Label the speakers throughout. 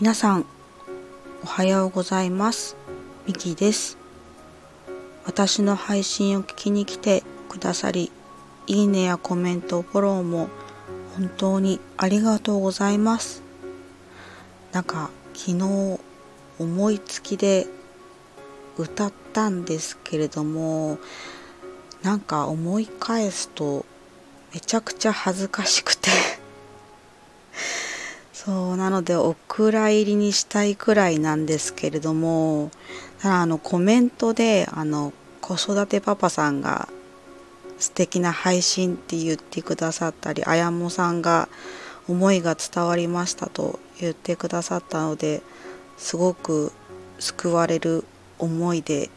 Speaker 1: 皆さんおはようございます。ミキです。私の配信を聞きに来てくださりいいねやコメントフォローも本当にありがとうございます。なんか昨日思いつきで歌ったんですけれどもなんか思い返すとめちゃくちゃ恥ずかしくて。そうなのでお蔵入りにしたいくらいなんですけれどもただあのコメントであの子育てパパさんが素敵な配信って言ってくださったりあやもさんが思いが伝わりましたと言ってくださったのですごく救われる思いで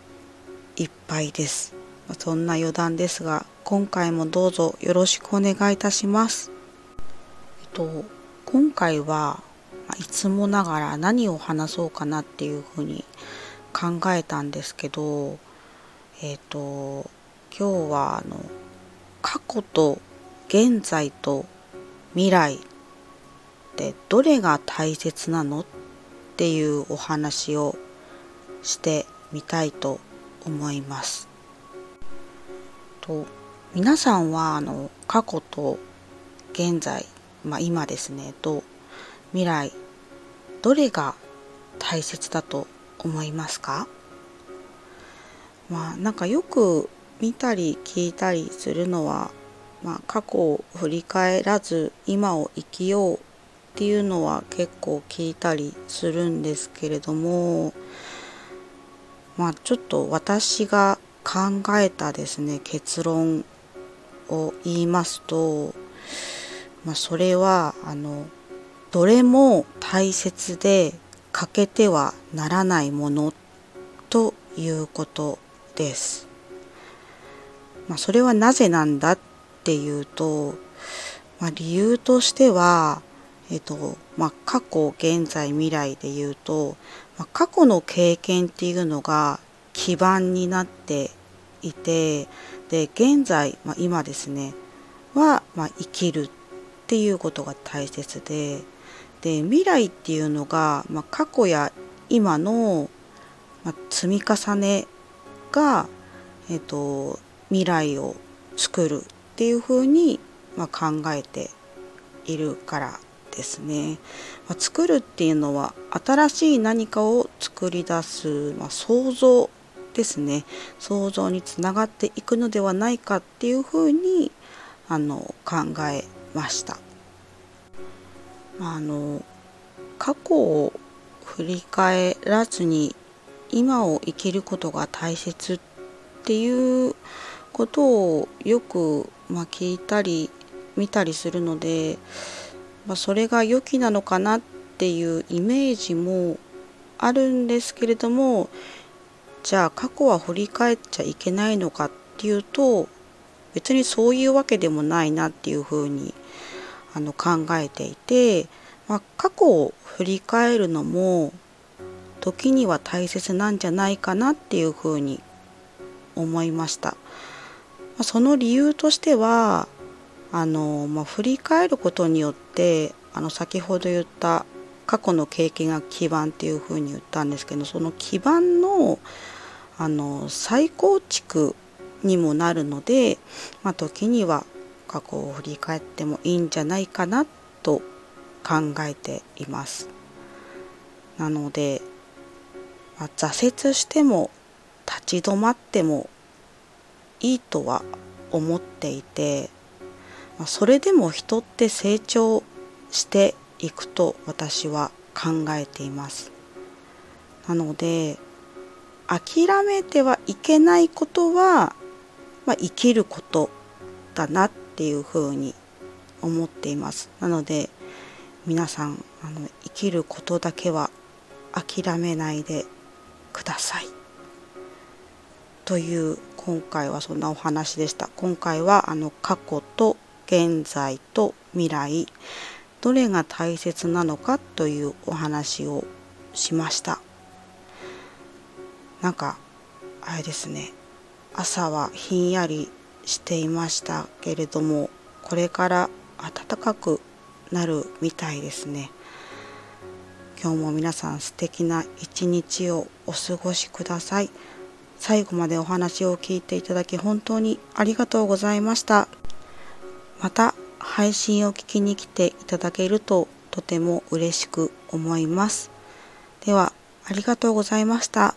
Speaker 1: いっぱいです。そんな余談ですが今回もどうぞよろしくお願いいたします。えっと今回はいつもながら何を話そうかなっていうふうに考えたんですけどえっと今日はあの過去と現在と未来ってどれが大切なのっていうお話をしてみたいと思います。と皆さんはあの過去と現在、まあ、今ですねと未来どれが大切だと思いますか？まあなんかよく見たり聞いたりするのは、まあ、過去を振り返らず今を生きようっていうのは結構聞いたりするんですけれどもまあちょっと私が考えたですね結論を言いますと、まあ、それはあのどれも大切で欠けてはならないものということです。まあ、それはなぜなんだっていうと、まあ、理由としては、えっとまあ、過去現在未来で言うと、まあ、過去の経験っていうのが基盤になっていてで現在、まあ、今ですねは、まあ、生きるっていうことが大切でで未来っていうのが、まあ、過去や今の、まあ、積み重ねが、えっと、未来を作るっていうふうに、まあ、考えているからですね、まあ、作るっていうのは新しい何かを作り出す、まあ、想像ですね。想像につながっていくのではないかっていうふうにあの考えました。あの過去を振り返らずに今を生きることが大切っていうことをよく、まあ、聞いたり見たりするので、まあ、それが良きなのかなっていうイメージもあるんですけれどもじゃあ過去は振り返っちゃいけないのかっていうと別にそういうわけでもないなっていうふうにあの考えていて、まあ、過去を振り返るのも時には大切なんじゃないかなっていうふうに思いました。まその理由としてはあの、まあ、振り返ることによってあの先ほど言った過去の経験が基盤っていうふうに言ったんですけどその基盤のあの再構築にもなるので、まあ、時には過去を振り返ってもいいんじゃないかなと考えています。なので、まあ、挫折しても立ち止まってもいいとは思っていて、まあ、それでも人って成長していくと私は考えています。なので諦めてはいけないことは、まあ、生きることだなっていうふうに思っています。なので皆さんあの生きることだけは諦めないでください。という今回はそんなお話でした。今回はあの過去と現在と未来どれが大切なのかというお話をしましたなんかあれですね朝はひんやりしていましたけれどもこれから暖かくなるみたいですね今日も皆さん素敵な一日をお過ごしください。最後までお話を聞いていただき本当にありがとうございました。また配信を聞きに来ていただけるととても嬉しく思います。では、ありがとうございました。